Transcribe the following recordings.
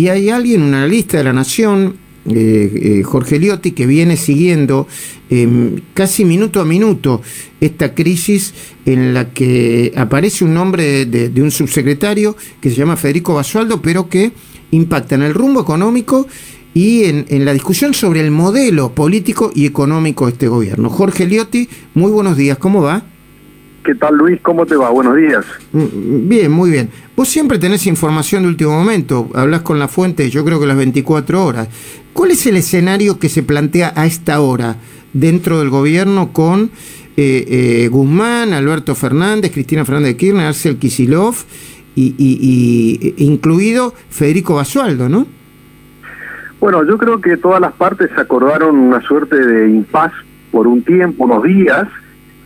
y hay alguien, un analista de la Nación, eh, Jorge Liotti, que viene siguiendo em, casi minuto a minuto esta crisis en la que aparece un nombre de, un subsecretario que se llama Federico Basualdo, pero que impacta en el rumbo económico y en, la discusión sobre el modelo político y económico de este gobierno. Jorge Liotti, muy buenos días, ¿cómo va? ¿Qué tal Luis? ¿Cómo te va? Buenos días. Mm, bien, muy bien. Vos siempre tenés información de último momento, hablas con la fuente, yo creo que las 24 horas. ¿Cuál es el escenario que se plantea a esta hora dentro del gobierno con eh, eh, Guzmán, Alberto Fernández, Cristina Fernández de Kirchner, Arcel Kisilov y, y, incluido Federico Basualdo, ¿no? Bueno, yo creo que todas las partes acordaron una suerte de impas por un tiempo, unos días.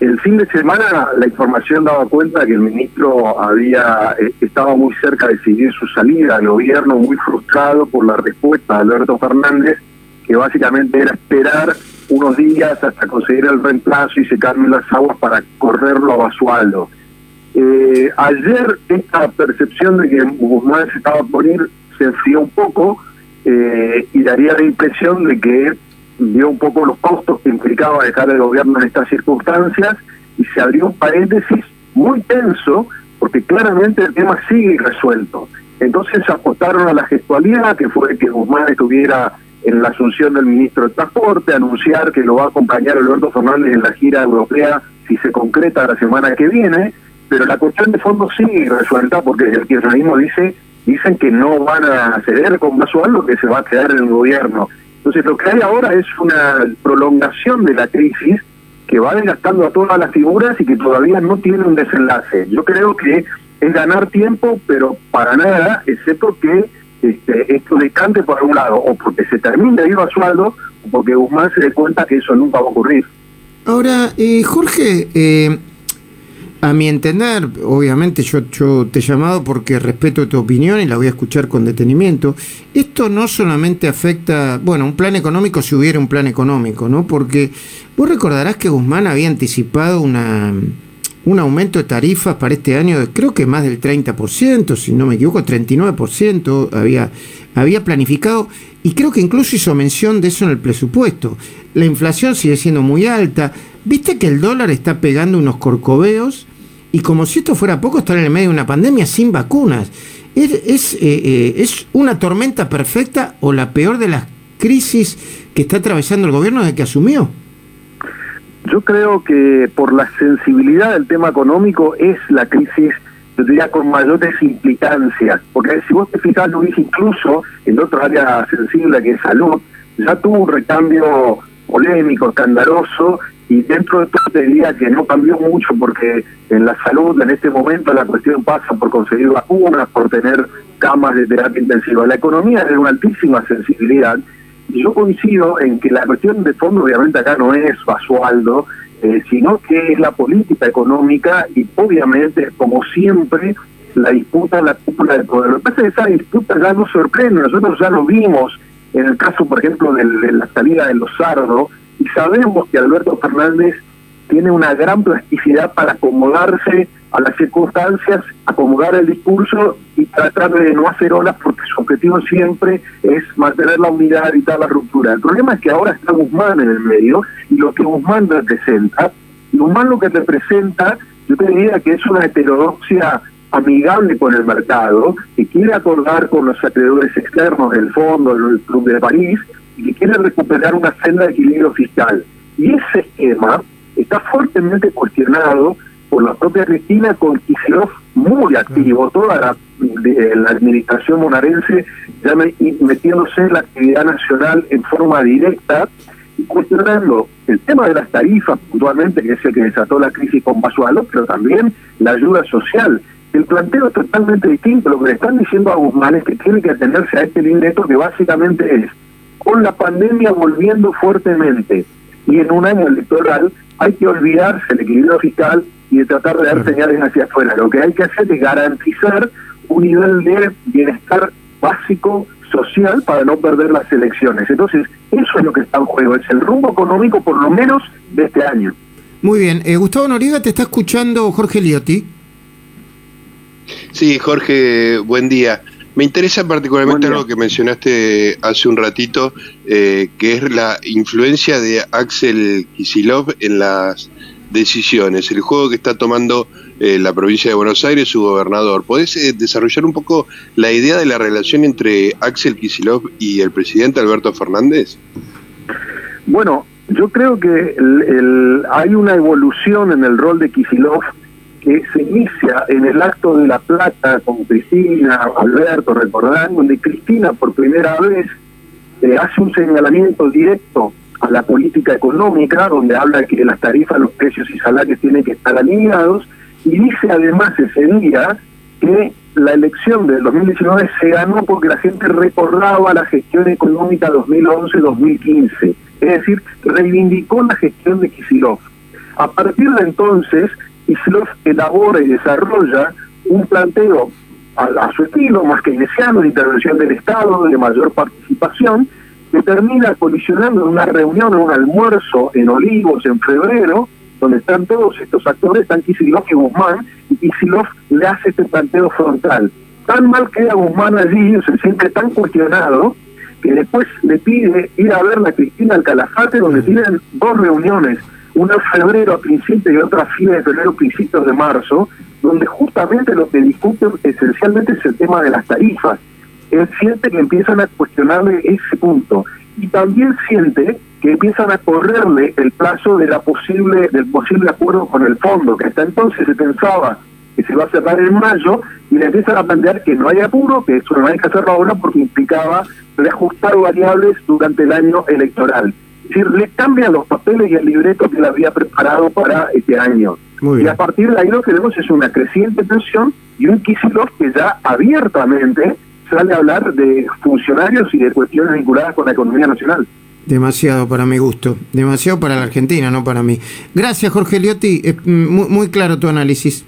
El fin de semana la información daba cuenta que el ministro había eh, estaba muy cerca de seguir su salida al gobierno, muy frustrado por la respuesta de Alberto Fernández, que básicamente era esperar unos días hasta conseguir el reemplazo y secarme las aguas para correrlo a Basualdo. Eh, ayer esta percepción de que Guzmán se estaba por ir se enfrió un poco eh, y daría la impresión de que vio un poco los costos que implicaba dejar el gobierno en estas circunstancias y se abrió un paréntesis muy tenso porque claramente el tema sigue resuelto. Entonces apostaron a la gestualidad, que fue que Guzmán estuviera en la asunción del ministro de Transporte, anunciar que lo va a acompañar Alberto Fernández en la gira europea si se concreta la semana que viene, pero la cuestión de fondo sigue resuelta porque el kirchnerismo dice dicen que no van a ceder con lo que se va a quedar en el gobierno. Entonces lo que hay ahora es una prolongación de la crisis que va desgastando a todas las figuras y que todavía no tiene un desenlace. Yo creo que es ganar tiempo, pero para nada, excepto que este, esto decante por un lado, o porque se termine de ir a sueldo, o porque Guzmán se dé cuenta que eso nunca va a ocurrir. Ahora, eh, Jorge, eh, a mi entender, obviamente yo, te he llamado porque respeto tu opinión y la voy a escuchar con detenimiento. Esto no solamente afecta, bueno, un plan económico si hubiera un plan económico, ¿no? Porque vos recordarás que Guzmán había anticipado una, un aumento de tarifas para este año de creo que más del 30%, si no me equivoco, 39% había, había planificado y creo que incluso hizo mención de eso en el presupuesto. La inflación sigue siendo muy alta. Viste que el dólar está pegando unos corcoveos y como si esto fuera poco, estar en el medio de una pandemia sin vacunas. ¿Es, eh, eh, ¿Es una tormenta perfecta o la peor de las crisis que está atravesando el gobierno desde que asumió? Yo creo que por la sensibilidad del tema económico es la crisis, yo diría, con mayores implicancias. Porque si vos te fijas, Luis, incluso en otro área sensible que es salud, ya tuvo un recambio polémico, escandaloso, y dentro de todo te diría que no cambió mucho porque en la salud en este momento la cuestión pasa por conseguir vacunas, por tener camas de terapia intensiva. La economía es de una altísima sensibilidad y yo coincido en que la cuestión de fondo obviamente acá no es Basualdo, eh, sino que es la política económica y obviamente, como siempre, la disputa la cúpula del poder. Lo que pasa es que esa disputa ya nos sorprende, nosotros ya lo vimos en el caso, por ejemplo, de, de la salida de los sardos, y sabemos que Alberto Fernández tiene una gran plasticidad para acomodarse a las circunstancias, acomodar el discurso y tratar de no hacer olas porque su objetivo siempre es mantener la unidad, evitar la ruptura. El problema es que ahora está Guzmán en el medio y lo que Guzmán representa, Guzmán lo que representa, yo te diría que es una heterodoxia amigable con el mercado, que quiere acordar con los acreedores externos del fondo, del Club de París, y que quiere recuperar una senda de equilibrio fiscal. Y ese esquema está fuertemente cuestionado por la propia Cristina con Kicillof muy activo, toda la, la administración monarense ya metiéndose en la actividad nacional en forma directa y cuestionando el tema de las tarifas puntualmente, que es el que desató la crisis con Basualo, pero también la ayuda social. El planteo es totalmente distinto. Lo que le están diciendo a Guzmán es que tiene que atenderse a este libreto que básicamente es con la pandemia volviendo fuertemente y en un año electoral hay que olvidarse el equilibrio fiscal y de tratar de dar señales hacia afuera. Lo que hay que hacer es garantizar un nivel de bienestar básico social para no perder las elecciones. Entonces, eso es lo que está en juego, es el rumbo económico por lo menos de este año. Muy bien. Eh, Gustavo Noriega, te está escuchando Jorge Liotti. Sí, Jorge, buen día. Me interesa particularmente algo que mencionaste hace un ratito, eh, que es la influencia de Axel Kisilov en las decisiones, el juego que está tomando eh, la provincia de Buenos Aires, su gobernador. ¿Podés eh, desarrollar un poco la idea de la relación entre Axel Kisilov y el presidente Alberto Fernández? Bueno, yo creo que hay una evolución en el rol de Kisilov que se inicia en el acto de La Plata con Cristina, Alberto, recordando donde Cristina por primera vez eh, hace un señalamiento directo a la política económica, donde habla que las tarifas, los precios y salarios tienen que estar alineados, y dice además ese día que la elección del 2019 se ganó porque la gente recordaba la gestión económica 2011-2015, es decir, reivindicó la gestión de Kisilov. A partir de entonces, Kisilov elabora y desarrolla un planteo a, su estilo, más keynesiano, de intervención del Estado, de mayor participación, que termina colisionando en una reunión, en un almuerzo en Olivos en febrero, donde están todos estos actores, están Kisilov y Guzmán, y Kisilov le hace este planteo frontal. Tan mal queda Guzmán allí, se siente tan cuestionado, que después le pide ir a ver a Cristina al Calafate, donde tienen dos reuniones una febrero a principios y otra a fines de febrero, principios de marzo, donde justamente lo que discuten esencialmente es el tema de las tarifas. Él siente que empiezan a cuestionarle ese punto y también siente que empiezan a correrle el plazo de la posible del posible acuerdo con el fondo, que hasta entonces se pensaba que se va a cerrar en mayo y le empiezan a plantear que no hay apuro, que eso no hay que hacerlo ahora porque implicaba reajustar variables durante el año electoral. Es decir, le cambian los papeles y el libreto que le había preparado para este año. Y a partir de ahí lo que vemos es una creciente tensión y un Kisilov que ya abiertamente sale a hablar de funcionarios y de cuestiones vinculadas con la economía nacional. Demasiado para mi gusto, demasiado para la Argentina, no para mí. Gracias, Jorge Liotti, muy, muy claro tu análisis.